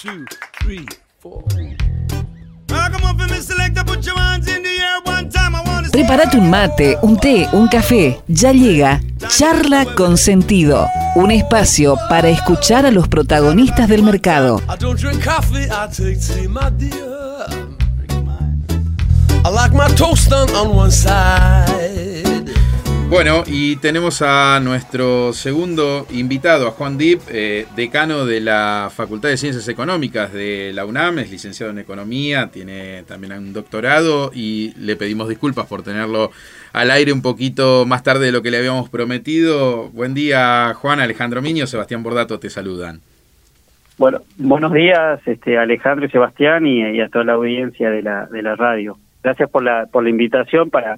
two, three, four. Come on, Mr. Selector, put your hands in the air one time. I wanna see- Prepárate un mate, un té, un café. Ya llega Charla con Sentido, un espacio para escuchar a los protagonistas del mercado. I don't drink coffee, I take tea, my dear. I like my toast on one side. Bueno, y tenemos a nuestro segundo invitado, a Juan Dip, eh, decano de la Facultad de Ciencias Económicas de la UNAM, es licenciado en Economía, tiene también un doctorado y le pedimos disculpas por tenerlo al aire un poquito más tarde de lo que le habíamos prometido. Buen día, Juan, Alejandro Miño, Sebastián Bordato te saludan. Bueno, buenos días, este, Alejandro y Sebastián y, y a toda la audiencia de la, de la radio. Gracias por la, por la invitación para,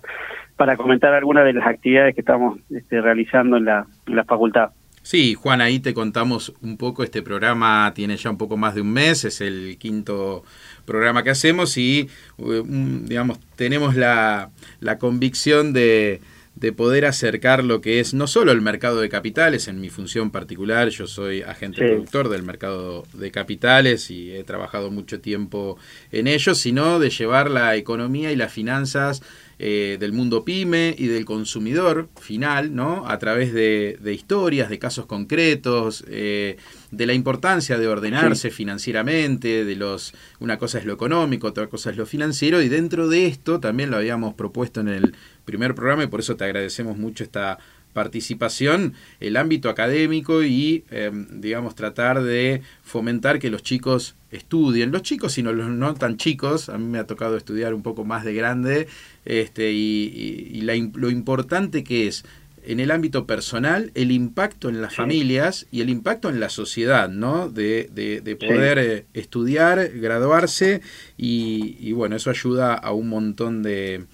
para comentar algunas de las actividades que estamos este, realizando en la, en la facultad. Sí, Juan, ahí te contamos un poco, este programa tiene ya un poco más de un mes, es el quinto programa que hacemos y, eh, digamos, tenemos la, la convicción de, de poder acercar lo que es no solo el mercado de capitales, en mi función particular, yo soy agente Sí. productor del mercado de capitales y he trabajado mucho tiempo en ello, sino de llevar la economía y las finanzas eh, del mundo pyme y del consumidor final, ¿no? A través de, de historias, de casos concretos, eh, de la importancia de ordenarse financieramente, de los, una cosa es lo económico, otra cosa es lo financiero, y dentro de esto también lo habíamos propuesto en el primer programa y por eso te agradecemos mucho esta participación, el ámbito académico y, eh, digamos, tratar de fomentar que los chicos estudien, los chicos y no los no tan chicos, a mí me ha tocado estudiar un poco más de grande, este, y, y- y la im- lo importante que es en el ámbito personal el impacto en las Sí. familias y el impacto en la sociedad, ¿no? De, de- de poder eh, estudiar, graduarse y, y, bueno, eso ayuda a un montón de,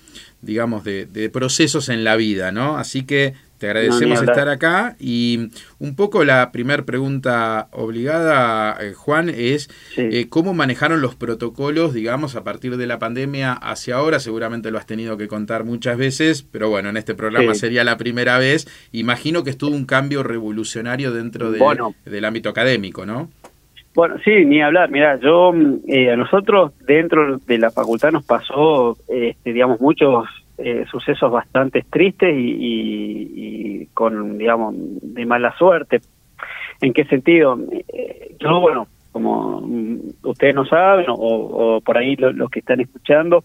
digamos, de, de procesos en la vida, ¿no? Así que te agradecemos estar acá y un poco la primera pregunta obligada, eh, Juan, es Sí. eh, cómo manejaron los protocolos, digamos, a partir de la pandemia hacia ahora. Seguramente lo has tenido que contar muchas veces, pero bueno, en este programa Sí. sería la primera vez. Imagino que estuvo un cambio revolucionario dentro de- Bueno. del ámbito académico, ¿no? Bueno, sí, ni hablar. Mira, yo, eh, a nosotros dentro de la facultad nos pasó, este, digamos, muchos eh, sucesos bastante tristes y, y- y con, digamos, de mala suerte. ¿En qué sentido? Eh, yo, bueno, como ustedes no saben, o, por ahí lo- los que están escuchando,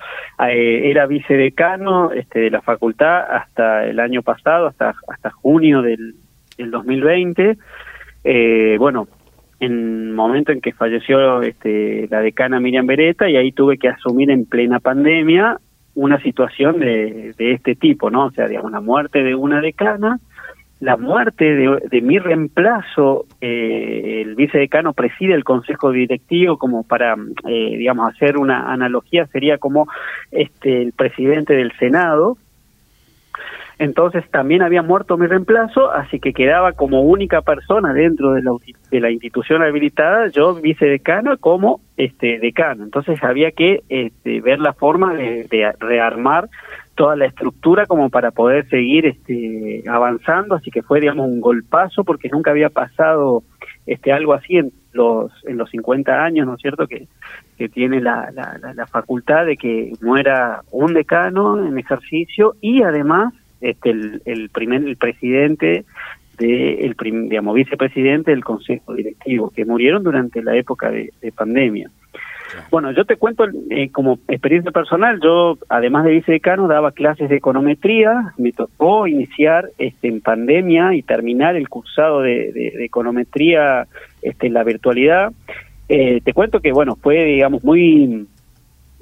eh, era vicedecano este, de la facultad hasta el año pasado, hasta, hasta junio del, del 2020. Eh, bueno, en momento en que falleció este, la decana Miriam Beretta y ahí tuve que asumir en plena pandemia una situación de, de este tipo, ¿no? O sea, digamos, la muerte de una decana, la muerte de, de mi reemplazo, eh, el vicedecano preside el consejo directivo como para, eh, digamos, hacer una analogía, sería como este el presidente del Senado, entonces también había muerto mi reemplazo, así que quedaba como única persona dentro de la, de la institución habilitada, yo vicedecano como este decano. Entonces había que este, ver la forma de, de rearmar toda la estructura como para poder seguir este, avanzando, así que fue digamos un golpazo porque nunca había pasado este algo así en los en los 50 años, ¿no es cierto? Que, que tiene la, la, la facultad de que muera un decano en ejercicio y además este el, el primer el presidente de el prim- digamos vicepresidente del consejo directivo que murieron durante la época de, de pandemia. Bueno, yo te cuento eh, como experiencia personal, yo además de vicedecano daba clases de econometría, me tocó iniciar este, en pandemia y terminar el cursado de, de- de econometría este, en la virtualidad. Eh, te cuento que, bueno, fue, digamos, muy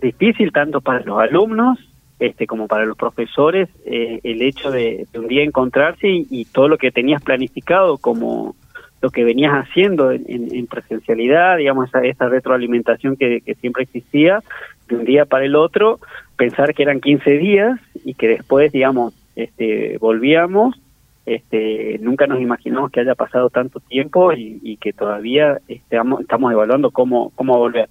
difícil tanto para los alumnos este, como para los profesores eh, el hecho de, un día encontrarse y, todo lo que tenías planificado como lo que venías haciendo en, en- en presencialidad, digamos, esa, esa retroalimentación que, siempre existía, de un día para el otro, pensar que eran 15 días y que después, digamos, este, volvíamos, este, nunca nos imaginamos que haya pasado tanto tiempo y, y que todavía estamos, estamos evaluando cómo, cómo volver.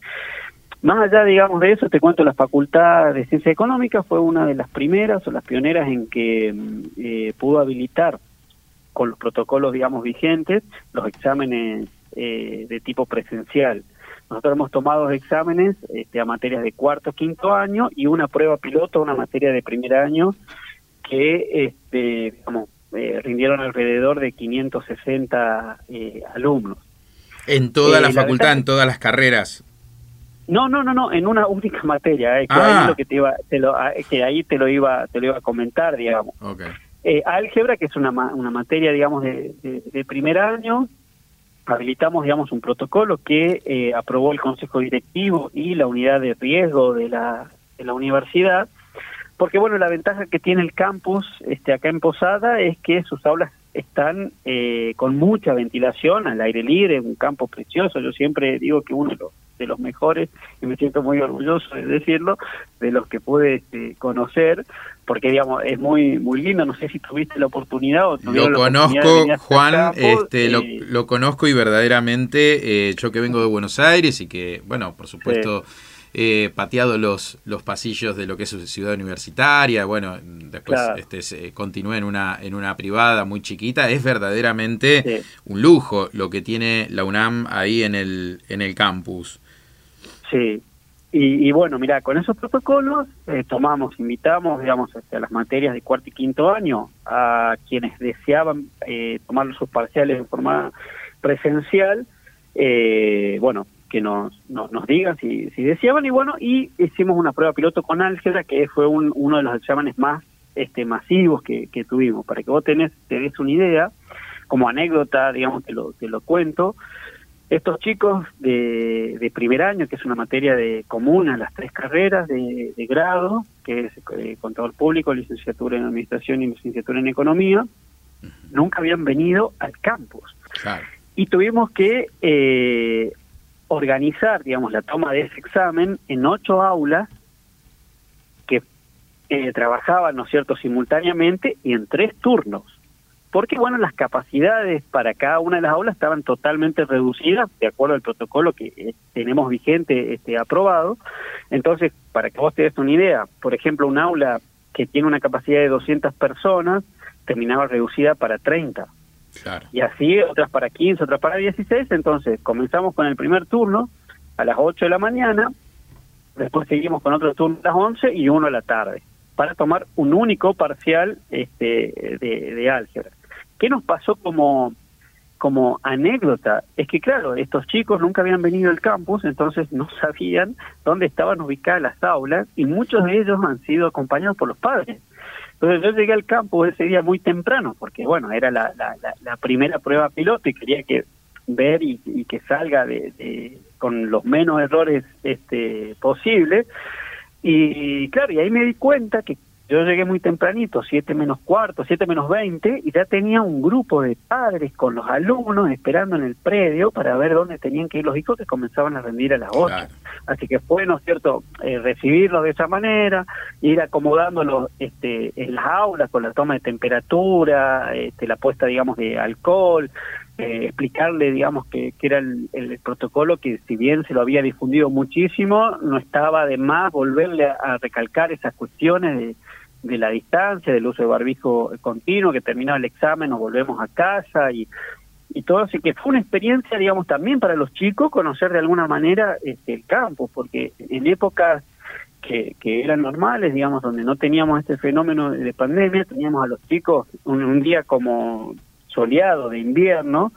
Más allá, digamos, de eso, te cuento, la Facultad de Ciencias Económicas fue una de las primeras o las pioneras en que mm, eh, pudo habilitar con los protocolos, digamos, vigentes, los exámenes eh, de tipo presencial. nosotros hemos tomado dos exámenes este, a materias de cuarto, quinto año y una prueba piloto, una materia de primer año que este, digamos, eh, rindieron alrededor de 560 eh, alumnos. En toda Eh, la la facultad, en todas las carreras. No, no, no, no, en una única materia, eh, que Ah. ahí lo que te iba, te lo, ah, que ahí te lo iba, te lo iba a comentar, digamos. Ok. Eh, álgebra, que es una, una materia, digamos, de, de- de primer año, habilitamos, digamos, un protocolo que eh, aprobó el Consejo Directivo y la unidad de riesgo de la, de la universidad, porque, bueno, la ventaja que tiene el campus este, acá en Posada es que sus aulas están eh, con mucha ventilación, al aire libre, un campo precioso. Yo siempre digo que uno de los, de los mejores, y me siento muy orgulloso de decirlo, de los que pude este, conocer, porque digamos es muy muy lindo. No sé si tuviste la oportunidad o Lo la conozco, Juan, campo, este, lo, eh, lo conozco y verdaderamente, eh, yo que vengo de Buenos Aires y que, bueno, por supuesto, he pateado los, los pasillos de lo que es su ciudad universitaria, bueno, después Claro. este, se- continué en una, en una privada muy chiquita, es verdaderamente Sí. un lujo lo que tiene la UNAM ahí en el, en el campus. Sí, y, bueno, mira, con esos protocolos eh, tomamos, invitamos, digamos, hacia las materias de cuarto y quinto año a quienes deseaban eh, tomar sus parciales en forma presencial, eh, bueno, que nos, nos, nos digan si, si deseaban y bueno, y hicimos una prueba piloto con álgebra que fue un, uno de los exámenes más este masivos que, tuvimos. Para que vos tenés, te una idea, como anécdota, digamos, te lo, te lo cuento, estos chicos de, de primer año, que es una materia de común a las tres carreras de, de grado, que es eh, contador público, licenciatura en administración y licenciatura en economía, nunca habían venido al campus. Claro. Y tuvimos que eh, organizar, digamos, la toma de ese examen en ocho aulas que eh, trabajaban, ¿no es cierto?, simultáneamente y en tres turnos. Porque, bueno, las capacidades para cada una de las aulas estaban totalmente reducidas, de acuerdo al protocolo que eh, tenemos vigente este, aprobado. Entonces, para que vos te des una idea, por ejemplo, un aula que tiene una capacidad de 200 personas terminaba reducida para 30 Claro. y así otras para 15, otras para 16. Entonces comenzamos con el primer turno a las 8 de la mañana, después seguimos con otro turno a las 11 y uno a la tarde, para tomar un único parcial este, de, de álgebra. ¿Qué nos pasó como, como anécdota? Es que, claro, estos chicos nunca habían venido al campus, entonces no sabían dónde estaban ubicadas las aulas y muchos de ellos han sido acompañados por los padres. Entonces yo llegué al campo ese día muy temprano, porque bueno, era la, la, la, la primera prueba piloto y quería que ver y, y que salga de, de- con los menos errores este posible. Y claro, y ahí me di cuenta que yo llegué muy tempranito, 7 menos cuarto, 7 menos 20, y ya tenía un grupo de padres con los alumnos esperando en el predio para ver dónde tenían que ir los hijos que comenzaban a rendir a las 8. Claro. Así que fue, ¿no es cierto?, eh, recibirlos de esa manera, ir acomodándolos este, en las aulas con la toma de temperatura, este, la puesta, digamos, de alcohol, eh, explicarle, digamos, que, que era el, el protocolo que si bien se lo había difundido muchísimo, no estaba de más volverle a, a recalcar esas cuestiones de, de la distancia, del uso de barbijo continuo, que terminaba el examen, nos volvemos a casa y y todo. Así que fue una experiencia digamos también para los chicos conocer de alguna manera este, el campo porque en épocas que, eran normales digamos donde no teníamos este fenómeno de, de pandemia teníamos a los chicos un, un día como soleado de invierno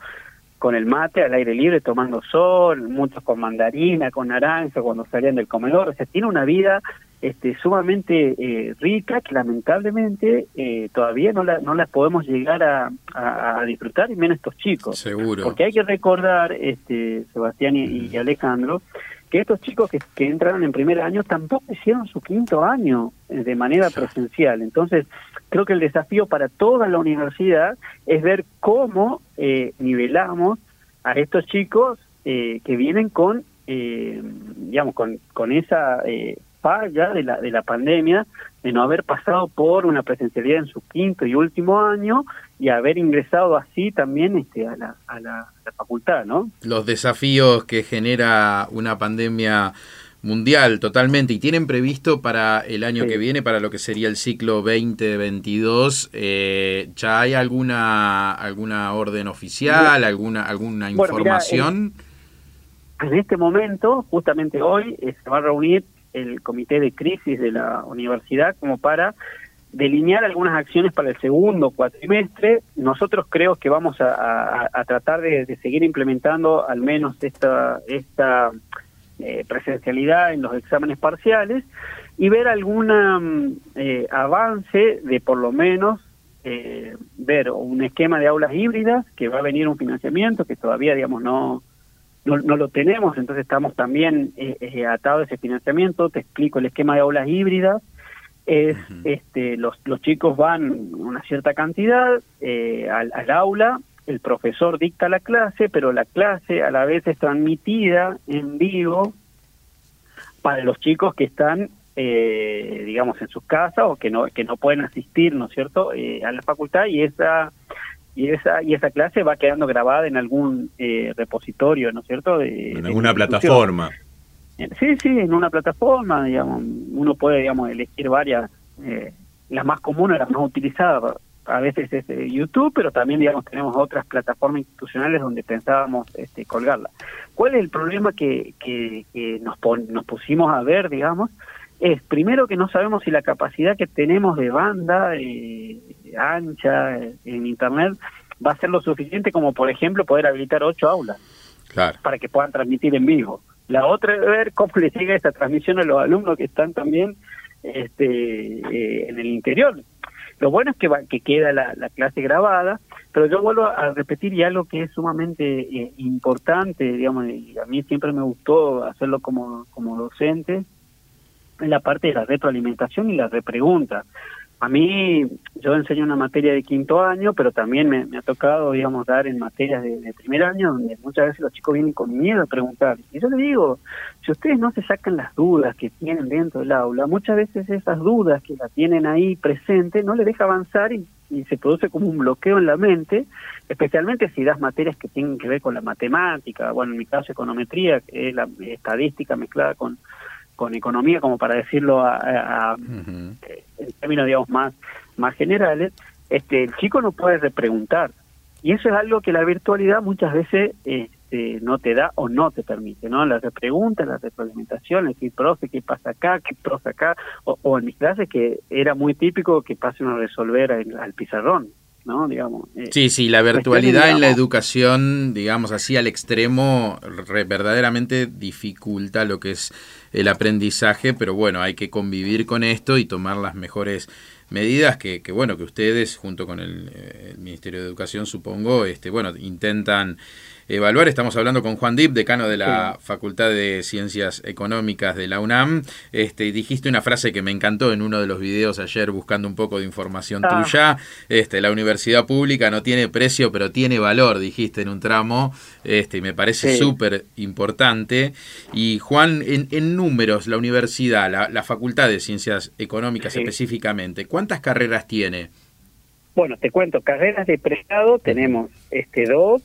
con el mate al aire libre tomando sol muchos con mandarina con naranja cuando salían del comedor. O sea tiene una vida este, sumamente eh, rica que lamentablemente eh, todavía no la, no la podemos llegar a, a, a disfrutar y menos estos chicos. Seguro. Porque hay que recordar, este, Sebastián y, y Alejandro, que estos chicos que, que entraron en primer año tampoco hicieron su quinto año eh, de manera presencial. Entonces, creo que el desafío para toda la universidad es ver cómo eh, nivelamos a estos chicos eh, que vienen con, eh, digamos, con, con esa falla de la, de la pandemia, de no haber pasado por una presencialidad en su quinto y último año y haber ingresado así también este, a, la, a, la, facultad, ¿no? Los desafíos que genera una pandemia mundial totalmente y tienen previsto para el año Sí. que viene, para lo que sería el ciclo 2022, eh, ¿ya hay alguna alguna orden oficial, alguna alguna Bueno, mirá, información? En este momento, justamente hoy, eh, se va a reunir el comité de crisis de la universidad como para delinear algunas acciones para el segundo cuatrimestre. Nosotros creo que vamos a, tratar de, seguir implementando al menos esta, esta eh, presencialidad en los exámenes parciales y ver algún eh, avance de por lo menos eh, ver un esquema de aulas híbridas que va a venir un financiamiento que todavía digamos no no, lo tenemos entonces estamos también atados a ese financiamiento te explico el esquema de aulas híbridas es este los, los chicos van una cierta cantidad eh, al, aula el profesor dicta la clase pero la clase a la vez es transmitida en vivo para los chicos que están eh, digamos en sus casas o que no que no pueden asistir no es cierto eh, a la facultad y esa y esa y esa clase va quedando grabada en algún repositorio no es cierto en alguna plataforma Sí, sí, en una plataforma, digamos, uno puede, digamos, elegir varias, eh, las más comunes, las más utilizadas, a veces es eh, YouTube, pero también, digamos, tenemos otras plataformas institucionales donde pensábamos este, colgarla. ¿Cuál es el problema que, que, nos, nos pusimos a ver, digamos? Es primero que no sabemos si la capacidad que tenemos de banda eh, ancha en Internet va a ser lo suficiente como, por ejemplo, poder habilitar ocho aulas para que puedan transmitir en vivo. La otra es ver cómo le llega esa transmisión a los alumnos que están también este, eh, en el interior. Lo bueno es que, va, que queda la, clase grabada, pero yo vuelvo a repetir y algo que es sumamente eh, importante, digamos, y a mí siempre me gustó hacerlo como, como docente, en la parte de la retroalimentación y la repregunta. A mí, yo enseño una materia de quinto año, pero también me, ha tocado, digamos, dar en materias de, primer año, donde muchas veces los chicos vienen con miedo a preguntar. Y yo les digo, si ustedes no se sacan las dudas que tienen dentro del aula, muchas veces esas dudas que la tienen ahí presente no les deja avanzar y, se produce como un bloqueo en la mente, especialmente si das materias que tienen que ver con la matemática, bueno, en mi caso econometría, que es la estadística mezclada con con economía, como para decirlo a, en términos, digamos, más, más generales, este, el chico no puede repreguntar. Y eso es algo que la virtualidad muchas veces este, no te da o no te permite, ¿no? La repregunta, la retroalimentación, el decir, profe, ¿qué pasa acá? ¿Qué profe acá? O, en mis clases que era muy típico que pasen a resolver al pizarrón. ¿No? Digamos, eh, sí, sí, la virtualidad en la educación, digamos así, al extremo, verdaderamente dificulta lo que es el aprendizaje, pero bueno, hay que convivir con esto y tomar las mejores medidas que, que bueno, que ustedes, junto con el, eh, el Ministerio de Educación, supongo, este, bueno, intentan evaluar. Estamos hablando con Juan Dip, decano de la Facultad de Ciencias Económicas de la UNAM. Este, dijiste una frase que me encantó en uno de los videos ayer buscando un poco de información ah. tuya. Este, la universidad pública no tiene precio, pero tiene valor, dijiste en un tramo. Este, y me parece súper importante. Y Juan, en, números, la universidad, la, Facultad de Ciencias Económicas específicamente, ¿cuántas carreras tiene? Bueno, te cuento, carreras de prestado tenemos este dos,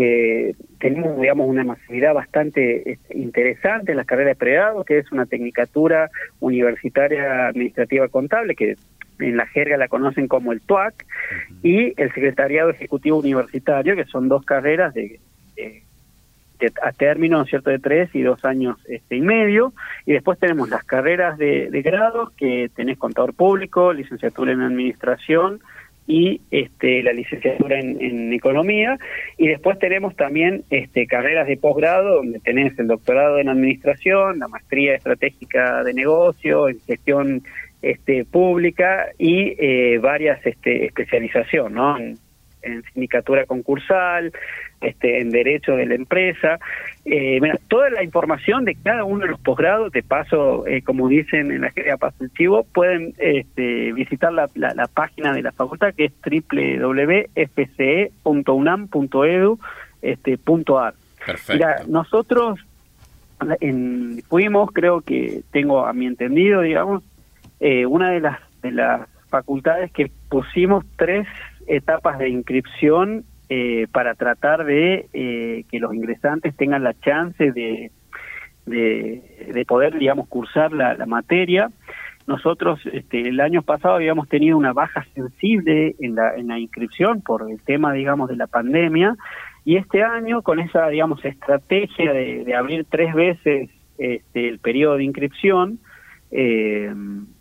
eh, tenemos, digamos, una masividad bastante este, interesante en las carreras de pregrado, que es una tecnicatura universitaria administrativa contable, que en la jerga la conocen como el TUAC, y el Secretariado Ejecutivo Universitario, que son dos carreras de, a término, ¿cierto?, de tres y dos años este, y medio, y después tenemos las carreras de, de grado, que tenés contador público, licenciatura en administración, y este, la licenciatura en, economía y después tenemos también este, carreras de posgrado donde tenés el doctorado en administración, la maestría estratégica de negocio, en gestión este, pública y eh, varias este, especialización, ¿no? Sindicatura concursal, este, en derecho de la empresa. Eh, toda la información de cada uno de los posgrados, de paso, eh, como dicen en la jerga paso pueden este, visitar la, la, página de la facultad que es www.fce.unam.edu.ar. Este, Mira, nosotros en, fuimos, creo que tengo a mi entendido, digamos, eh, una de las, de las facultades que pusimos tres etapas de inscripción eh, para tratar de eh, que los ingresantes tengan la chance de, de, poder, digamos, cursar la, materia. Nosotros este, el año pasado habíamos tenido una baja sensible en la, en la inscripción por el tema, digamos, de la pandemia Y este año, con esa, digamos, estrategia de, abrir tres veces este, el periodo de inscripción, eh,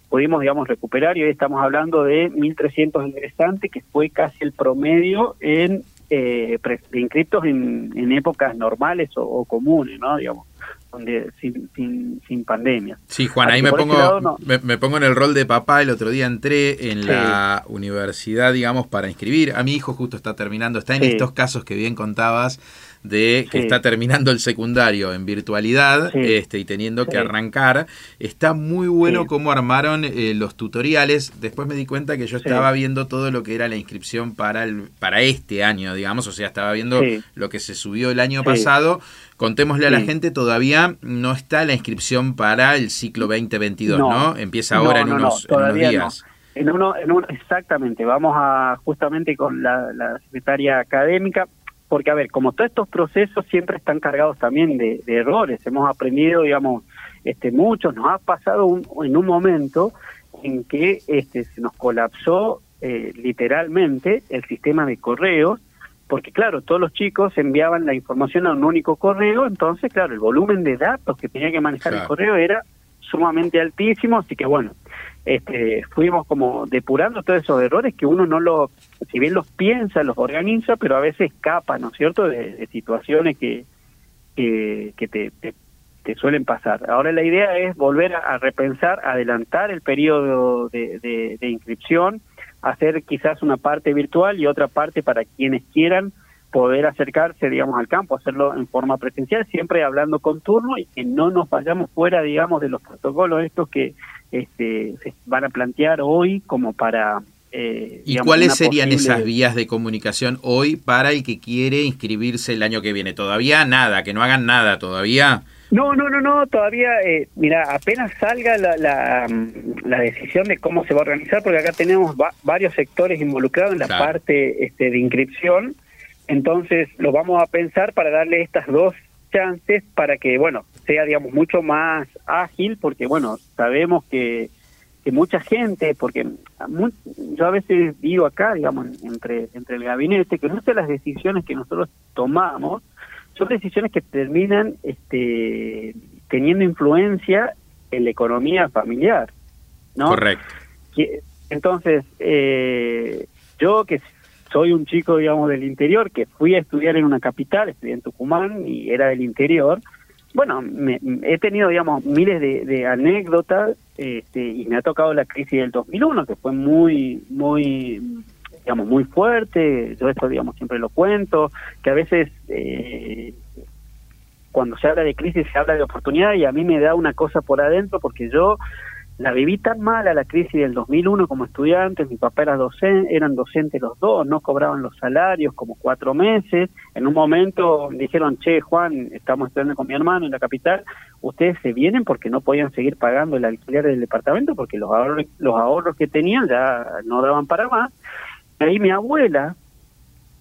pudimos, digamos, recuperar y hoy estamos hablando de 1.300 ingresantes, que fue casi el promedio en eh, inscritos en, en, épocas normales o, comunes, ¿no? Digamos, donde sin, sin, sin pandemia. Sí, Juan, ahí me pongo, me, pongo en el rol de papá. El otro día entré en la universidad, digamos, para inscribir. A mi hijo justo está terminando, está en estos casos que bien contabas de que está terminando el secundario en virtualidad este, y teniendo que arrancar. Está muy bueno cómo armaron eh, los tutoriales. Después me di cuenta que yo estaba viendo todo lo que era la inscripción para, el, para este año, digamos, o sea, estaba viendo lo que se subió el año pasado. Contémosle a la gente, todavía no está la inscripción para el ciclo 2022, ¿no? Empieza ahora en, unos, días. En uno, en uno, exactamente, vamos a justamente con la, la secretaria académica, porque a ver, como todos estos procesos siempre están cargados también de, errores, hemos aprendido, digamos, este muchos, nos ha pasado en un momento en que este se nos colapsó eh, literalmente el sistema de correos, porque claro, todos los chicos enviaban la información a un único correo, entonces claro, el volumen de datos que tenía que manejar el correo era sumamente altísimo, así que bueno, este, fuimos como depurando todos esos errores que uno no lo, si bien los piensa, los organiza, pero a veces escapa, ¿no es cierto?, de, situaciones que, que, te, te, suelen pasar. Ahora la idea es volver a, repensar, adelantar el periodo de, de, inscripción, hacer quizás una parte virtual y otra parte para quienes quieran poder acercarse, digamos, al campo, hacerlo en forma presencial, siempre hablando con turno y que no nos vayamos fuera, digamos, de los protocolos estos que este, se van a plantear hoy como para... Eh, ¿Y cuáles serían esas vías de comunicación hoy para el que quiere inscribirse el año que viene? ¿Todavía nada? ¿Que no hagan nada todavía? No, no, no, no, todavía, eh, mira, apenas salga la, la, decisión de cómo se va a organizar, porque acá tenemos varios sectores involucrados en la parte este, de inscripción, entonces lo vamos a pensar para darle estas dos chances para que, bueno, sea, digamos, mucho más ágil, porque, bueno, sabemos que, que mucha gente, porque yo a veces digo acá, digamos, entre, entre el gabinete, que muchas de las decisiones que nosotros tomamos son decisiones que terminan este, teniendo influencia en la economía familiar, ¿no? Correcto. Entonces, eh, yo que soy un chico, digamos, del interior, que fui a estudiar en una capital, estudié en Tucumán y era del interior, bueno, me, he tenido, digamos, miles de, anécdotas este, y me ha tocado la crisis del 2001, que fue muy, muy, digamos, muy fuerte. Yo esto, digamos, siempre lo cuento, que a veces eh, cuando se habla de crisis se habla de oportunidad y a mí me da una cosa por adentro porque yo la viví tan mal a la crisis del 2001 como estudiante, mi papá era docente, eran docentes los dos, no cobraban los salarios como cuatro meses, en un momento dijeron, che Juan, estamos estudiando con mi hermano en la capital, ustedes se vienen porque no podían seguir pagando el alquiler del departamento porque los ahorros, los ahorros que tenían ya no daban para más, ahí mi abuela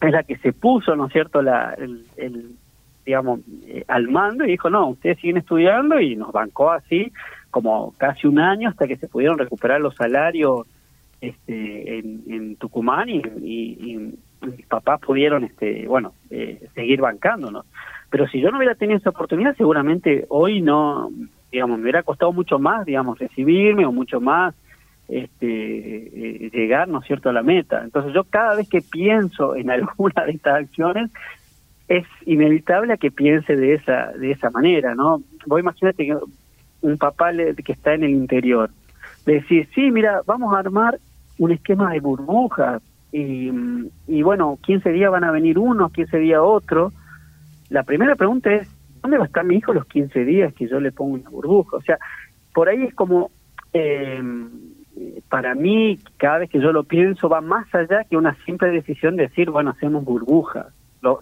es la que se puso, ¿no es cierto?, la, el, digamos, eh, al mando y dijo, no, ustedes siguen estudiando y nos bancó así como casi un año hasta que se pudieron recuperar los salarios este, en, Tucumán y, mis papás pudieron, este, bueno, eh, seguir bancándonos. Pero si yo no hubiera tenido esa oportunidad, seguramente hoy no, digamos, me hubiera costado mucho más, digamos, recibirme o mucho más este, eh, llegar, ¿no es cierto?, a la meta. Entonces yo cada vez que pienso en alguna de estas acciones, es inevitable que piense de esa de esa manera, ¿no? Vos imagínate que un papá que está en el interior. Decir, sí, mira, vamos a armar un esquema de burbujas y, y bueno, 15 días van a venir unos, 15 días otro. La primera pregunta es, ¿dónde va a estar mi hijo los 15 días que yo le pongo una burbuja? O sea, por ahí es como, eh, para mí, cada vez que yo lo pienso, va más allá que una simple decisión de decir, bueno, hacemos burbujas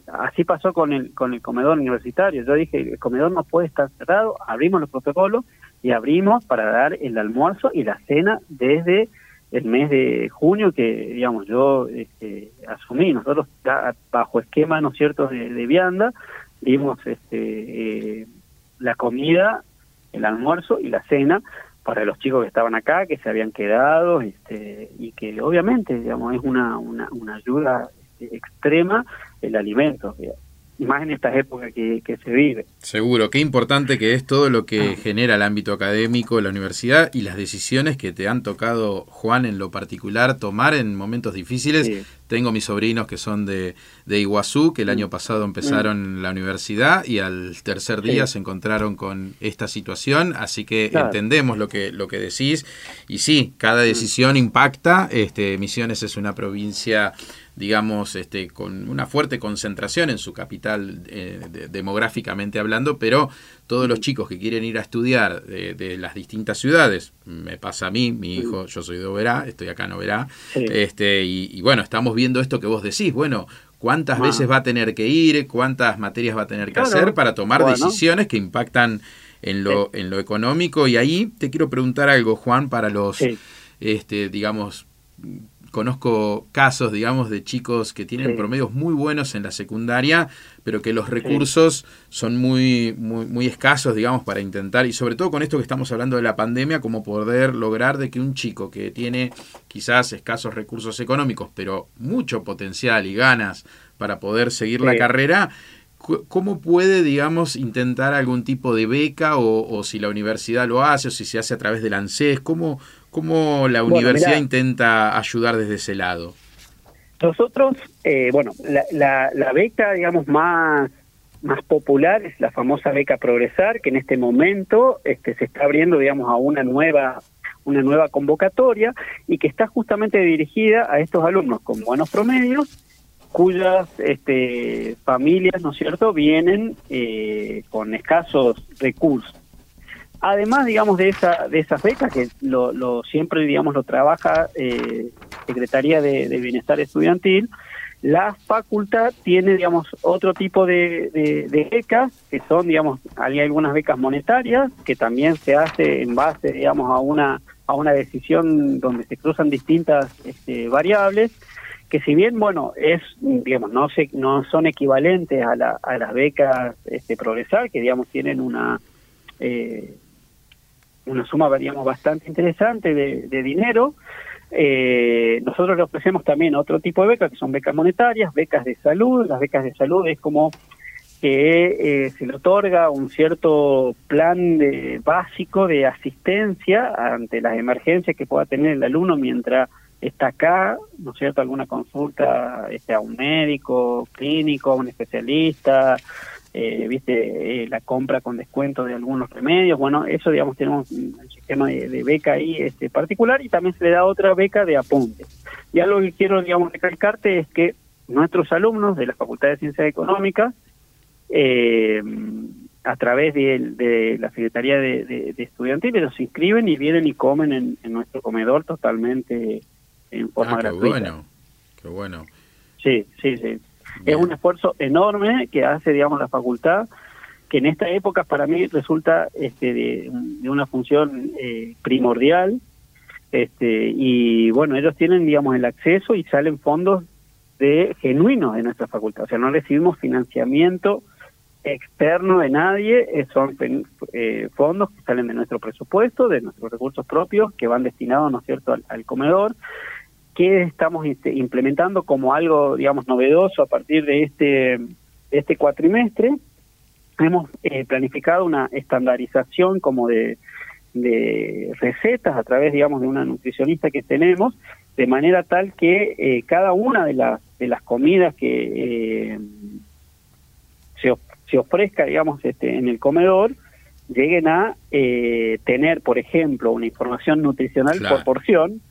así pasó con el, con el comedor universitario. Yo dije, el comedor no puede estar cerrado, abrimos los protocolos y abrimos para dar el almuerzo y la cena desde el mes de junio que, digamos, yo este, asumí. Nosotros, bajo esquema, ¿no es cierto?, de, vianda, dimos este, eh, la comida, el almuerzo y la cena para los chicos que estaban acá, que se habían quedado, este, y que obviamente, digamos, es una, una, una ayuda extrema el alimento. más en estas épocas que, se vive. Seguro, qué importante que es todo lo que ah. genera el ámbito académico, la universidad y las decisiones que te han tocado, Juan, en lo particular, tomar en momentos difíciles. Tengo mis sobrinos que son de, de Iguazú, que el año mm. pasado empezaron mm. la universidad y al tercer día se encontraron con esta situación, así que entendemos lo que, lo que decís. Y sí, cada mm. decisión impacta. Este, Misiones es una provincia digamos, este, con una fuerte concentración en su capital eh, demográficamente hablando, pero todos los chicos que quieren ir a estudiar de, las distintas ciudades, me pasa a mí, mi hijo, yo soy de Oberá, estoy acá en Oberá, este, y, bueno, estamos viendo esto que vos decís, bueno, cuántas veces va a tener que ir, cuántas materias va a tener que hacer para tomar decisiones que impactan en lo, en lo económico. Y ahí te quiero preguntar algo, Juan, para los, este, digamos, conozco casos, digamos, de chicos que tienen promedios muy buenos en la secundaria, pero que los recursos son muy, muy, muy escasos, digamos, para intentar, y sobre todo con esto que estamos hablando de la pandemia, como poder lograr de que un chico que tiene quizás escasos recursos económicos, pero mucho potencial y ganas para poder seguir la carrera, ¿Cómo puede, digamos, intentar algún tipo de beca o, si la universidad lo hace o si se hace a través del ANSES? ¿Cómo, cómo la universidad intenta ayudar desde ese lado? Nosotros, eh, bueno, la, la, beca, digamos, más, más popular es la famosa beca Progresar, que en este momento este, se está abriendo, digamos, a una nueva una nueva convocatoria y que está justamente dirigida a estos alumnos con buenos promedios cuyas este, familias, ¿no es cierto?, vienen eh, con escasos recursos. Además, digamos, de esa de esas becas que lo, siempre, digamos, lo trabaja eh, Secretaría de, Bienestar Estudiantil, la facultad tiene, digamos, otro tipo de, de, becas, que son, digamos, hay algunas becas monetarias, que también se hace en base, digamos, a una, a una decisión donde se cruzan distintas este, variables, que si bien, bueno, es, digamos, no, se, no son equivalentes a, la, a las becas este, Progresar, que, digamos, tienen una, eh, una suma, digamos, bastante interesante de, dinero, eh, nosotros le ofrecemos también otro tipo de becas, que son becas monetarias, becas de salud. Las becas de salud es como que eh, se le otorga un cierto plan de, básico de asistencia ante las emergencias que pueda tener el alumno mientras está acá, ¿no es cierto?, alguna consulta este, a un médico clínico, a un especialista, eh, viste, eh, la compra con descuento de algunos remedios, bueno, eso, digamos, tenemos un sistema de, beca ahí este, particular y también se le da otra beca de apunte. Y algo que quiero, digamos, recalcarte es que nuestros alumnos de la Facultad de Ciencias Económicas, eh, a través de, la Secretaría de, de, Estudiantiles, los inscriben y vienen y comen en, en nuestro comedor totalmente en forma ah, qué bueno, qué bueno. Sí, sí, sí. Es un esfuerzo enorme que hace, digamos, la facultad, que en esta época para mí resulta este, de, una función eh, primordial. Este, y bueno, ellos tienen, digamos, el acceso y salen fondos de genuinos de nuestra facultad. O sea, no recibimos financiamiento externo de nadie, eh, son eh, fondos que salen de nuestro presupuesto, de nuestros recursos propios, que van destinados, ¿no es cierto?, al comedor qué estamos este, implementando como algo, digamos, novedoso a partir de este, este cuatrimestre. Hemos eh, planificado una estandarización como de, de recetas a través, digamos, de una nutricionista que tenemos, de manera tal que eh, cada una de las, de las comidas que eh, se, se, ofrezca, digamos, este, en el comedor, lleguen a tener, por ejemplo, una información nutricional por porción,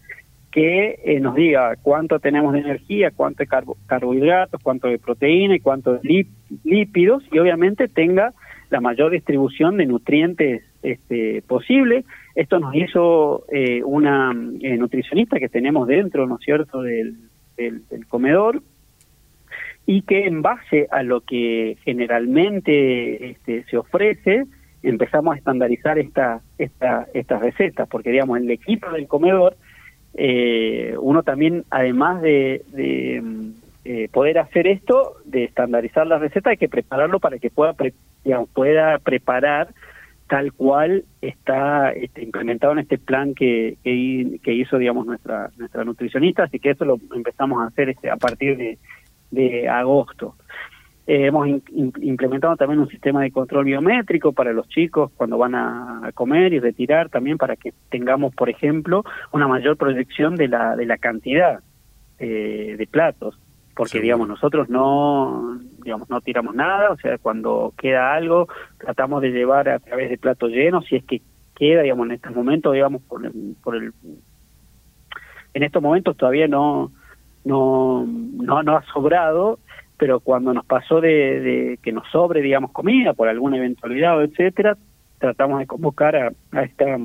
que eh, nos diga cuánto tenemos de energía, cuánto de carbohidratos, cuánto de proteína y cuánto de lípidos y obviamente tenga la mayor distribución de nutrientes este, posible. Esto nos hizo eh, una eh, nutricionista que tenemos dentro, ¿no es cierto?, del, comedor y que en base a lo que generalmente este, se ofrece, empezamos a estandarizar esta, esta, estas recetas, porque digamos, el equipo del comedor eh, uno también, además de, eh, poder hacer esto, de estandarizar la receta, hay que prepararlo para que pueda, pueda preparar tal cual está este, implementado en este plan que, que, hizo, digamos, nuestra, nuestra nutricionista, así que eso lo empezamos a hacer este, a partir de, de agosto. Eh, hemos implementado también un sistema de control biométrico para los chicos cuando van a, comer y retirar también para que tengamos, por ejemplo, una mayor proyección de la, de la cantidad eh, de platos. Porque, digamos, nosotros no, digamos, no tiramos nada, o sea, cuando queda algo, tratamos de llevar a través de platos llenos, si es que queda, digamos, en estos momentos, digamos, por por el en estos momentos todavía no, no, no, no ha sobrado, pero cuando nos pasó de, que nos sobre, digamos, comida por alguna eventualidad o etcétera, tratamos de convocar a, esta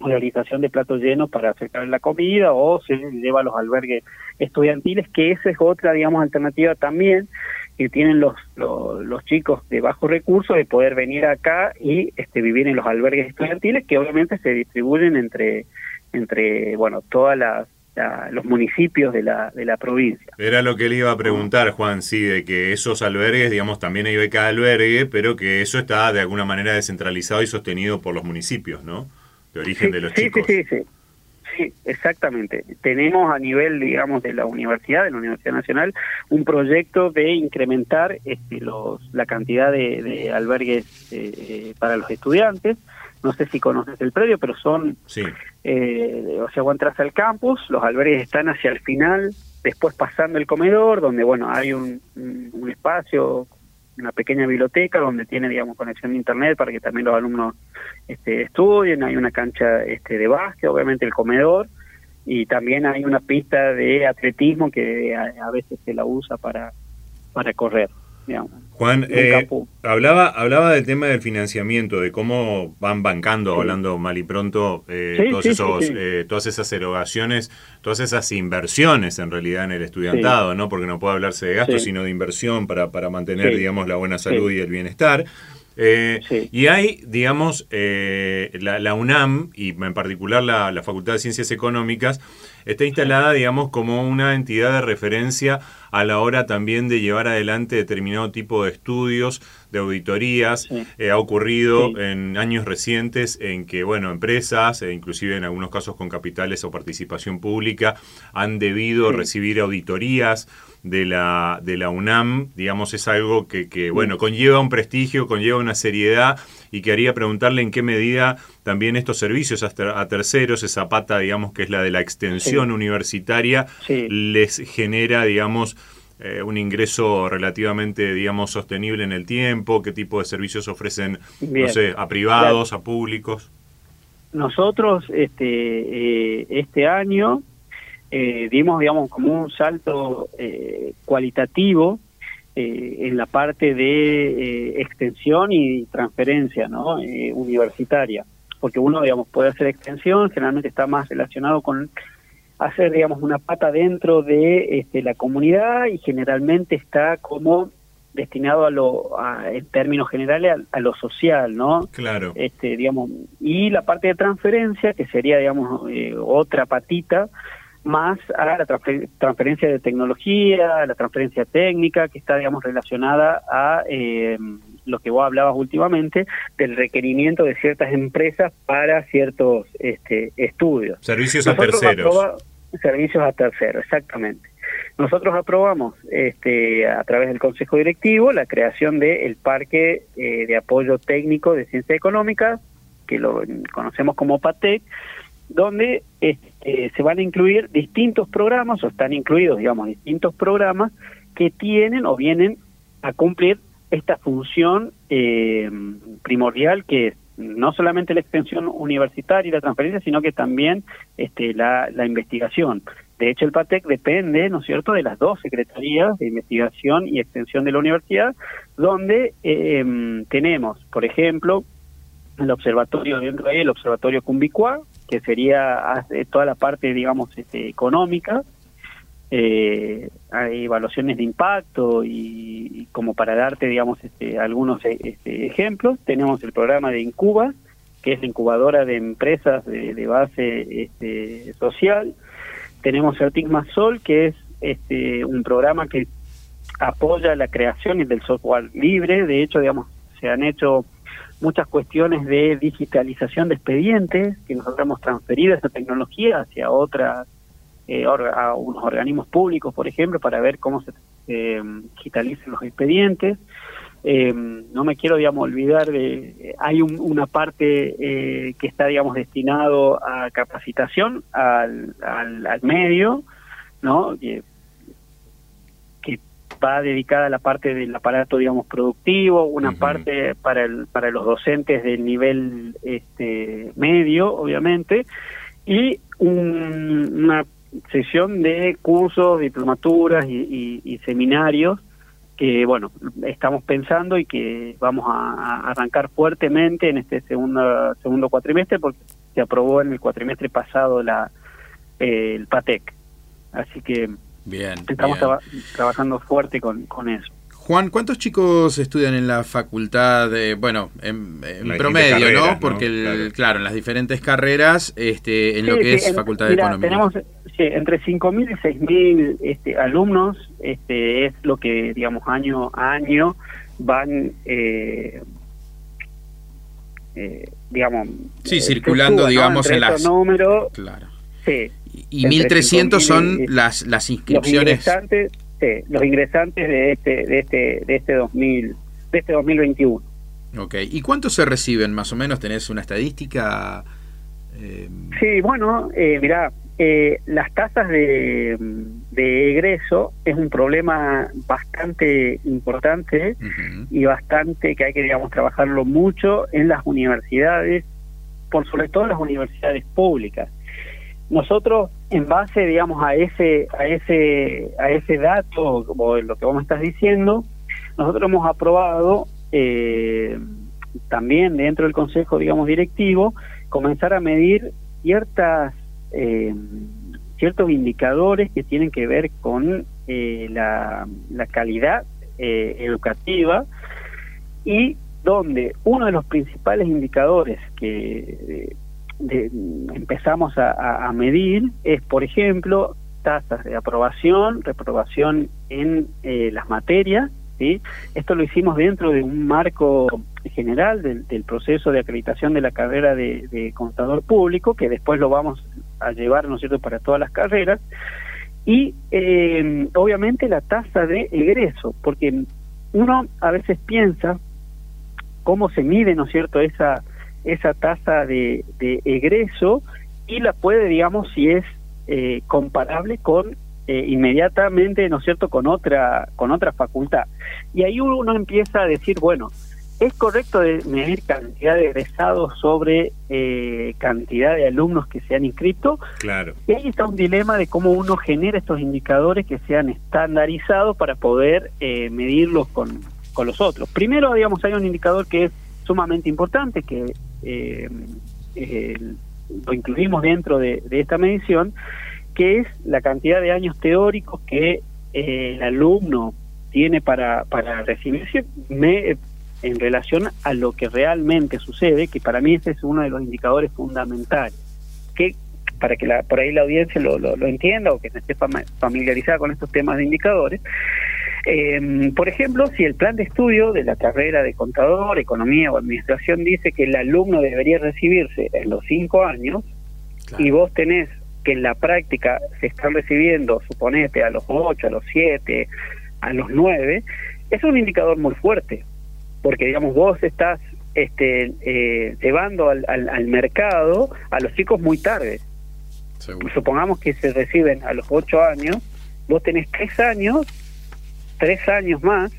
realización de platos llenos para acercar la comida o se lleva a los albergues estudiantiles, que esa es otra, digamos, alternativa también que tienen los, los, los chicos de bajos recursos de poder venir acá y este, vivir en los albergues estudiantiles que obviamente se distribuyen entre entre bueno todas las los municipios de la, de la provincia. Era lo que le iba a preguntar, Juan, sí, de que esos albergues, digamos, también hay beca de albergue, pero que eso está de alguna manera descentralizado y sostenido por los municipios, ¿no? De origen de los chicos. Sí, sí, sí. Sí, exactamente. Tenemos a nivel, digamos, de la universidad, de la Universidad Nacional, un proyecto de incrementar este, los, la cantidad de, albergues eh, eh, para los estudiantes no sé si conoces el predio, pero son, eh, o sea, vos entras al campus, los albergues están hacia el final, después pasando el comedor, donde, bueno, hay un, un espacio, una pequeña biblioteca donde tiene, digamos, conexión de internet para que también los alumnos este, estudien, hay una cancha este, de básquet, obviamente el comedor, y también hay una pista de atletismo que a, a veces se la usa para, para correr. Juan, eh, hablaba, hablaba del tema del financiamiento, de cómo van bancando, hablando mal y pronto, eh, todos esos, eh, todas esas erogaciones, todas esas inversiones en realidad en el estudiantado, ¿no? Porque no puede hablarse de gasto, sino de inversión para, para mantener, digamos, la buena salud y el bienestar. Y hay, digamos, la, la, UNAM, y en particular la, la Facultad de Ciencias Económicas, está instalada, digamos, como una entidad de referencia a la hora también de llevar adelante determinado tipo de estudios, de auditorías. Eh, ha ocurrido en años recientes en que, bueno, empresas, e inclusive en algunos casos con capitales o participación pública, han debido recibir auditorías de la, de la UNAM, digamos, es algo que, que, bueno, conlleva un prestigio, conlleva una seriedad y quería preguntarle en qué medida también estos servicios a, terceros, esa pata, digamos, que es la de la extensión universitaria, les genera, digamos, eh, un ingreso relativamente, digamos, sostenible en el tiempo, qué tipo de servicios ofrecen, no sé, a privados, a públicos. Nosotros, este, eh, este año, eh, dimos, digamos, como un salto eh, cualitativo eh, en la parte de extensión y transferencia ¿no? universitaria. Porque uno, digamos, puede hacer extensión, generalmente está más relacionado con hacer, digamos, una pata dentro de este, la comunidad y generalmente está como destinado a lo, en términos generales, a, lo social, ¿no? Claro. Este, digamos, y la parte de transferencia, que sería, digamos, otra patita, más a la transferencia de tecnología, la transferencia técnica, que está, digamos, relacionada a eh, lo que vos hablabas últimamente, del requerimiento de ciertas empresas para ciertos este, estudios. Servicios a terceros. Servicios a terceros, exactamente. Nosotros aprobamos este, a través del Consejo Directivo la creación del Parque eh, de Apoyo Técnico de Ciencia Económica, que lo conocemos como PATEC, donde este, se van a incluir distintos programas, o están incluidos, digamos, distintos programas que tienen o vienen a cumplir esta función eh, primordial que es no solamente la extensión universitaria y la transferencia, sino que también este, la, la investigación. De hecho, el PATEC depende, ¿no es cierto?, de las dos secretarías de investigación y extensión de la universidad, donde eh, tenemos, por ejemplo, el observatorio dentro de ahí, el observatorio Cumbicua, que sería toda la parte, digamos, este, económica. Eh, hay evaluaciones de impacto y, como para darte, digamos, este, algunos e, este, ejemplos, tenemos el programa de Incuba, que es la incubadora de empresas de, base este, social. Tenemos Certigma Sol, que es este, un programa que apoya la creación del software libre. De hecho, digamos, se han hecho muchas cuestiones de digitalización de expedientes, que nosotros hemos transferido esa tecnología hacia otras, eh, a unos organismos públicos, por ejemplo, para ver cómo se, se digitalicen los expedientes. no me quiero, digamos, olvidar de, hay una parte que está, digamos, destinado a capacitación al, al, medio, ¿no? Va dedicada a la parte del aparato, digamos, productivo, una parte para, el, para los docentes del nivel este, medio, obviamente, y una sesión de cursos, diplomaturas y, seminarios que, bueno, estamos pensando y que vamos a, arrancar fuertemente en este segundo, segundo cuatrimestre porque se aprobó en el cuatrimestre pasado la el PATEC. Así que Bien, Estamos trabajando fuerte con, con eso. Juan, ¿cuántos chicos estudian en la facultad? De, bueno, en, promedio, ¿no? Porque, claro. en las diferentes carreras, este, en lo que es Facultad de Economía. Tenemos entre 5.000 y 6.000 este, alumnos, este, es lo que, digamos, año a año van, eh, eh, digamos... Sí, circulando, digamos, en las... números, claro. Sí, y 1.300 son las, las inscripciones. Los ingresantes, los ingresantes de este, de este, de este 2000, de este 2021. Ok, ¿y cuántos se reciben más o menos? ¿Tenés una estadística? Eh... Sí, bueno, eh, mirá, eh, las tasas de, de, egreso es un problema bastante importante y bastante que hay que, digamos, trabajarlo mucho en las universidades, por sobre todo en las universidades públicas nosotros en base digamos a ese a ese a ese dato como lo que vos me estás diciendo nosotros hemos aprobado eh, también dentro del consejo digamos directivo comenzar a medir ciertas eh, ciertos indicadores que tienen que ver con eh, la, la, calidad educativa y donde uno de los principales indicadores que empezamos a, medir es, por ejemplo, tasas de aprobación, reprobación en eh, las materias. ¿sí? Esto lo hicimos dentro de un marco general del, proceso de acreditación de la carrera de, contador público, que después lo vamos a llevar, ¿no es cierto?, para todas las carreras. Y eh, obviamente la tasa de egreso, porque uno a veces piensa cómo se mide, ¿no es cierto?, esa esa tasa de, egreso y la puede, digamos, si es eh, comparable con eh, inmediatamente, ¿no es cierto?, con otra, con otra facultad. Y ahí uno empieza a decir, bueno, ¿es correcto medir cantidad de egresados sobre eh, cantidad de alumnos que se han inscrito? Claro. Y ahí está un dilema de cómo uno genera estos indicadores que sean estandarizados para poder medirlos con, con los otros. Primero, digamos, hay un indicador que es sumamente importante que eh, lo incluimos dentro de, esta medición, que es la cantidad de años teóricos que eh, el alumno tiene para, para recibirse en relación a lo que realmente sucede, que para mí ese es uno de los indicadores fundamentales, que para que la, por ahí la audiencia lo, lo entienda o que esté familiarizada con estos temas de indicadores, eh, por ejemplo, si el plan de estudio de la carrera de contador, economía o administración dice que el alumno debería recibirse en los cinco años y vos tenés que en la práctica se están recibiendo, suponete, a los ocho, a los siete, a los nueve, es un indicador muy fuerte, porque digamos vos estás este, eh, llevando al, al, mercado a los chicos muy tarde. Supongamos que se reciben a los ocho años, vos tenés tres años tres años más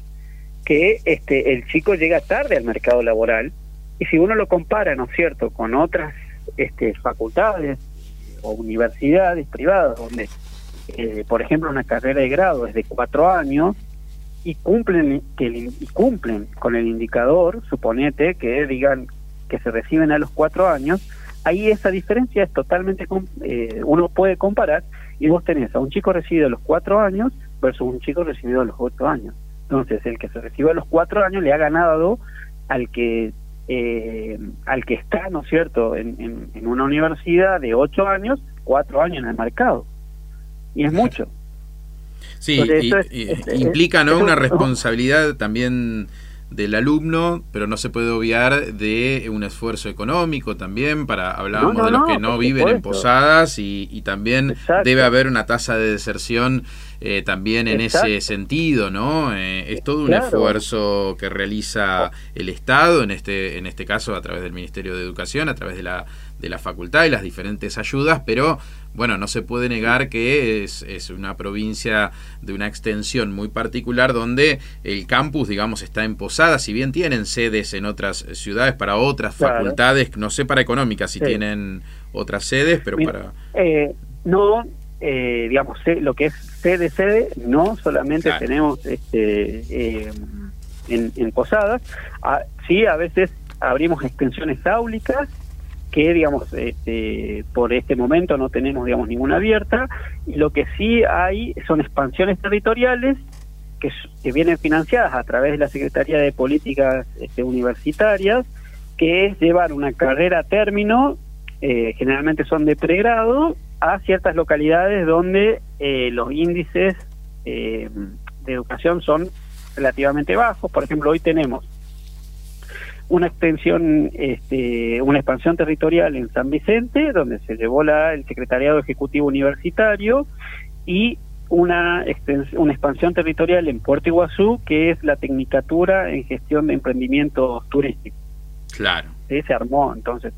que este el chico llega tarde al mercado laboral y si uno lo compara, ¿no es cierto?, con otras este, facultades o universidades privadas donde, eh, por ejemplo, una carrera de grado es de cuatro años y cumplen que y cumplen con el indicador, suponete que digan que se reciben a los cuatro años, ahí esa diferencia es totalmente, eh, uno puede comparar y vos tenés a un chico recibido a los cuatro años versus un chico recibido a los ocho años. Entonces, el que se recibió a los cuatro años le ha ganado al que eh, al que está, ¿no es cierto?, en, en, una universidad de ocho años, cuatro años en el mercado. Y es mucho. Sí, implica ¿no? una responsabilidad también del alumno, pero no se puede obviar de un esfuerzo económico también, para hablábamos de los que no viven en posadas y, y también debe haber una tasa de deserción eh, también en ese sentido, ¿no? Eh, es todo un esfuerzo que realiza el Estado, en este, en este caso a través del Ministerio de Educación, a través de la, de la facultad y las diferentes ayudas, pero bueno, no se puede negar que es, es, una provincia de una extensión muy particular donde el campus, digamos, está en Posada, si bien tienen sedes en otras ciudades para otras facultades, no sé para económicas si tienen otras sedes, pero para... Eh, no, eh, digamos, lo que es sede, sede, no solamente tenemos este, eh, en, en, Posadas, sí, a veces abrimos extensiones áulicas que digamos este, por este momento no tenemos digamos ninguna abierta. Y lo que sí hay son expansiones territoriales que, que vienen financiadas a través de la Secretaría de Políticas este, Universitarias que es llevar una carrera a término eh, generalmente son de pregrado a ciertas localidades donde eh, los índices eh, de educación son relativamente bajos por ejemplo hoy tenemos una extensión, este, una expansión territorial en San Vicente, donde se llevó la, el Secretariado Ejecutivo Universitario, y una, una expansión territorial en Puerto Iguazú, que es la Tecnicatura en Gestión de Emprendimientos Turísticos. Claro. Se armó, entonces,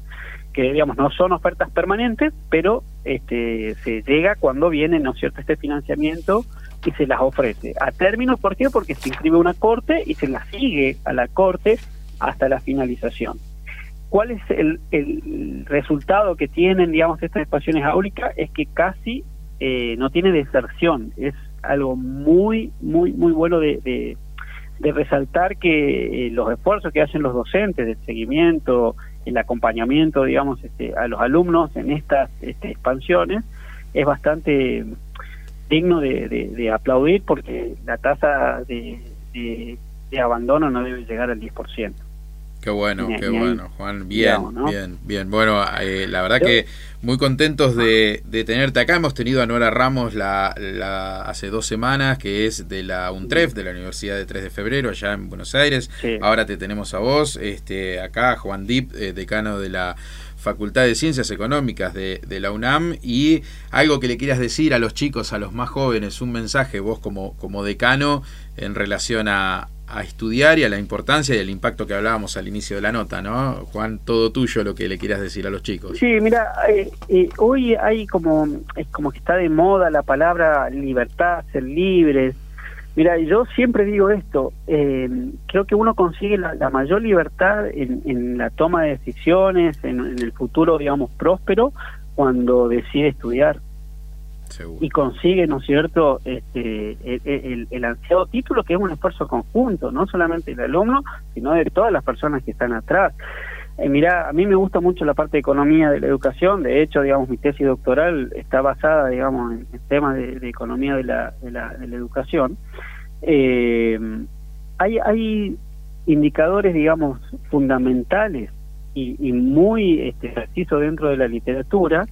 que digamos, no son ofertas permanentes, pero este, se llega cuando viene, ¿no es cierto?, este financiamiento y se las ofrece. A términos, ¿por qué? Porque se inscribe una corte y se la sigue a la corte hasta la finalización. ¿Cuál es el, el resultado que tienen, digamos, estas expansiones áulicas? Es que casi eh, no tiene deserción. Es algo muy, muy, muy bueno de, de, resaltar que eh, los esfuerzos que hacen los docentes del seguimiento, el acompañamiento, digamos, este, a los alumnos en estas este, expansiones es bastante digno de, aplaudir porque la tasa de, de, abandono no debe llegar al 10%. Qué bueno, qué bueno, Juan. Bien, bien, bien. Bueno, eh, la verdad que muy contentos de, tenerte acá. Hemos tenido a Nora Ramos la, hace dos semanas, que es de la UNTREF, de la Universidad de 3 de Febrero, allá en Buenos Aires. Ahora te tenemos a vos, este, acá Juan Dip, eh, decano de la Facultad de Ciencias Económicas de, de, la UNAM. Y algo que le quieras decir a los chicos, a los más jóvenes, un mensaje, vos como, como decano, en relación a, a estudiar y a la importancia y el impacto que hablábamos al inicio de la nota, ¿no? Juan, todo tuyo lo que le quieras decir a los chicos. Sí, mira, eh, eh, hoy hay como, es como que está de moda la palabra libertad, ser libres. Mira, yo siempre digo esto, eh, creo que uno consigue la, mayor libertad en, la toma de decisiones, en el futuro, digamos, próspero, cuando decide estudiar y consigue, ¿no es cierto?, este, el, ansiado título, que es un esfuerzo conjunto, no solamente del alumno, sino de todas las personas que están atrás. Eh, mira, a mí me gusta mucho la parte de economía de la educación, de hecho, digamos, mi tesis doctoral está basada, digamos, en, temas de, economía de la, de la, educación. Eh, hay, hay indicadores, digamos, fundamentales y, y muy este, precisos dentro de la literatura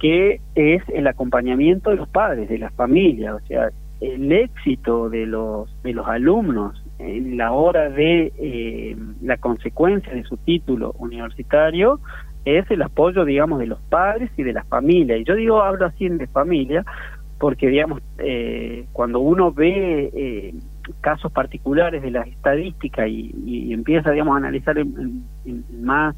que es el acompañamiento de los padres, de las familias, o sea, el éxito de los de los alumnos en la hora de eh, la consecuencia de su título universitario es el apoyo, digamos, de los padres y de las familias. Y yo digo, hablo así de familia, porque, digamos, eh, cuando uno ve eh, casos particulares de las estadísticas y, empieza, digamos, a analizar en más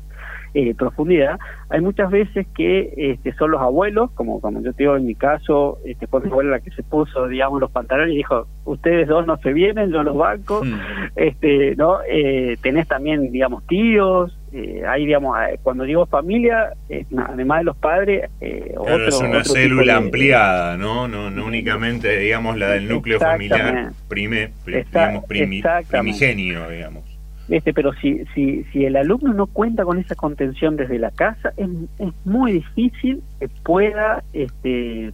eh, profundidad, hay muchas veces que este, son los abuelos, como, como yo te digo en mi caso, este, fue mi abuela la que se puso, digamos, los pantalones y dijo, ustedes dos no se vienen, yo los banco, hmm. este, ¿no? Eh, tenés también, digamos, tíos, eh, hay, digamos, eh, cuando digo familia, además de los padres, eh, es una célula ampliada, ¿no? ¿no? No únicamente, digamos, la del núcleo familiar prime, digamos, primigenio, digamos. Este, pero si, si, si el alumno no cuenta con esa contención desde la casa, es, es muy difícil que pueda este,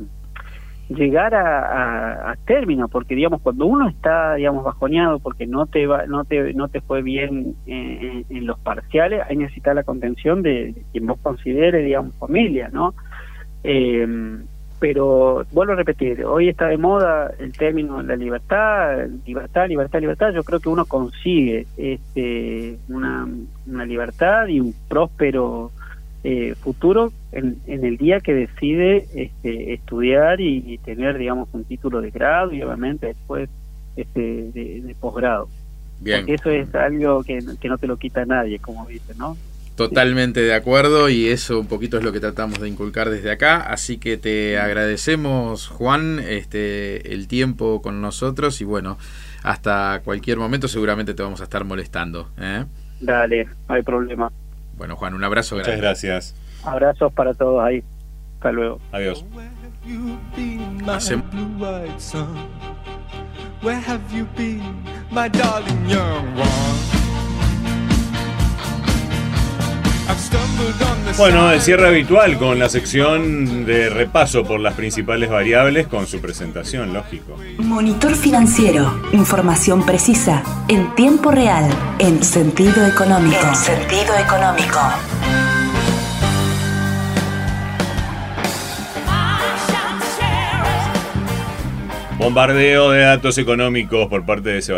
llegar a, a, término, porque digamos cuando uno está digamos bajoneado porque no te va, no te no te fue bien en, en los parciales, hay necesita la contención de, quien vos considere digamos familia, ¿no? Eh, pero vuelvo a repetir, hoy está de moda el término la libertad, libertad, libertad, libertad. Yo creo que uno consigue este, una, una libertad y un próspero eh, futuro en, el día que decide este, estudiar y, tener, digamos, un título de grado y obviamente después este, de, posgrado. Bien. Porque eso es algo que, no te lo quita nadie, como dice, ¿no? Totalmente de acuerdo y eso un poquito es lo que tratamos de inculcar desde acá, así que te agradecemos Juan este el tiempo con nosotros y bueno, hasta cualquier momento seguramente te vamos a estar molestando. ¿eh? Dale, no hay problema. Bueno, Juan, un abrazo Muchas gracias. Abrazos para todos ahí. Hasta luego. Adiós. Bueno, el cierre habitual con la sección de repaso por las principales variables con su presentación, lógico. Monitor financiero, información precisa, en tiempo real, en sentido económico. En sentido económico. Bombardeo de datos económicos por parte de Sebastián.